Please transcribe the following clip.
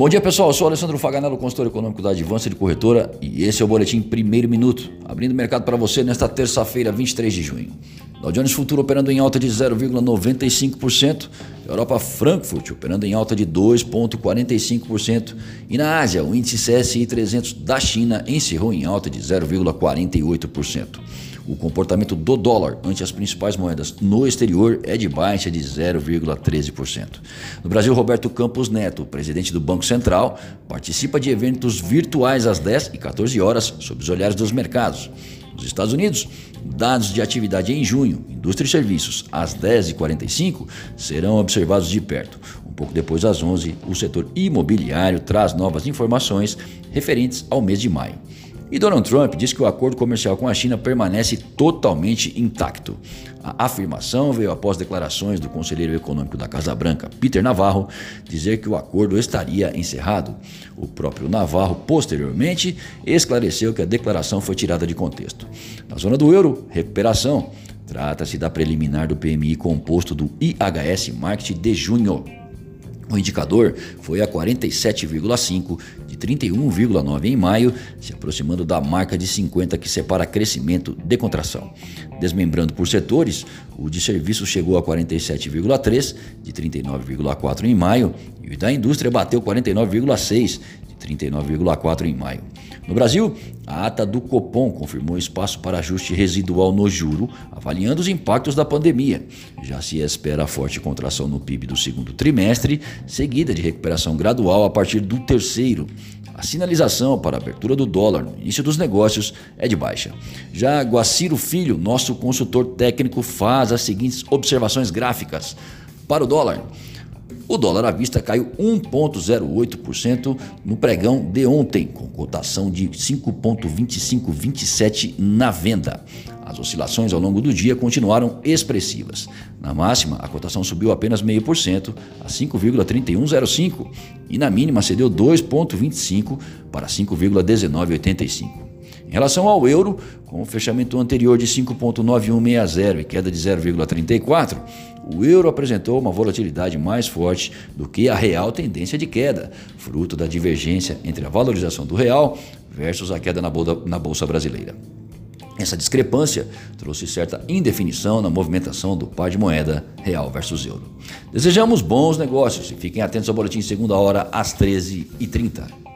Bom dia pessoal, eu sou Alessandro Faganello, consultor econômico da Advança de Corretora e esse é o Boletim Primeiro Minuto, abrindo o mercado para você nesta terça-feira, 23 de junho. Dow Jones Futuro operando em alta de 0,95%, Europa Frankfurt operando em alta de 2,45% e na Ásia o índice CSI 300 da China encerrou em alta de 0,48%. O comportamento do dólar ante as principais moedas no exterior é de baixa de 0,13%. No Brasil, Roberto Campos Neto, presidente do Banco Central, participa de eventos virtuais às 10 e 14 horas sob os olhares dos mercados. Nos Estados Unidos, dados de atividade em junho, indústria e serviços, às 10h45, serão observados de perto. Um pouco depois, às 11 o setor imobiliário traz novas informações referentes ao mês de maio. E Donald Trump diz que o acordo comercial com a China permanece totalmente intacto. A afirmação veio após declarações do conselheiro econômico da Casa Branca, Peter Navarro, dizer que o acordo estaria encerrado. O próprio Navarro, posteriormente, esclareceu que a declaração foi tirada de contexto. Na zona do euro, recuperação. Trata-se da preliminar do PMI composto do IHS Market de junho. O indicador foi a 47,5 de 31,9 em maio, se aproximando da marca de 50 que separa crescimento de contração. Desmembrando por setores, o de serviços chegou a 47,3 de 39,4 em maio e da indústria bateu 49,6 39,4 em maio. No Brasil, a ata do Copom confirmou espaço para ajuste residual no juro, avaliando os impactos da pandemia. Já se espera forte contração no PIB do segundo trimestre, seguida de recuperação gradual a partir do terceiro. A sinalização para a abertura do dólar no início dos negócios é de baixa. Já Guaciro Filho, nosso consultor técnico, faz as seguintes observações gráficas. Para o dólar, o dólar à vista caiu 1,08% no pregão de ontem, com cotação de 5,2527 na venda. As oscilações ao longo do dia continuaram expressivas. Na máxima, a cotação subiu apenas 0,5% a 5,3105 e na mínima cedeu 2,25 para 5,1985. Em relação ao euro, com o fechamento anterior de 5,9160 e queda de 0,34, o euro apresentou uma volatilidade mais forte do que a real tendência de queda, fruto da divergência entre a valorização do real versus a queda na bolsa brasileira. Essa discrepância trouxe certa indefinição na movimentação do par de moeda real versus euro. Desejamos bons negócios e fiquem atentos ao boletim segunda hora às 13h30.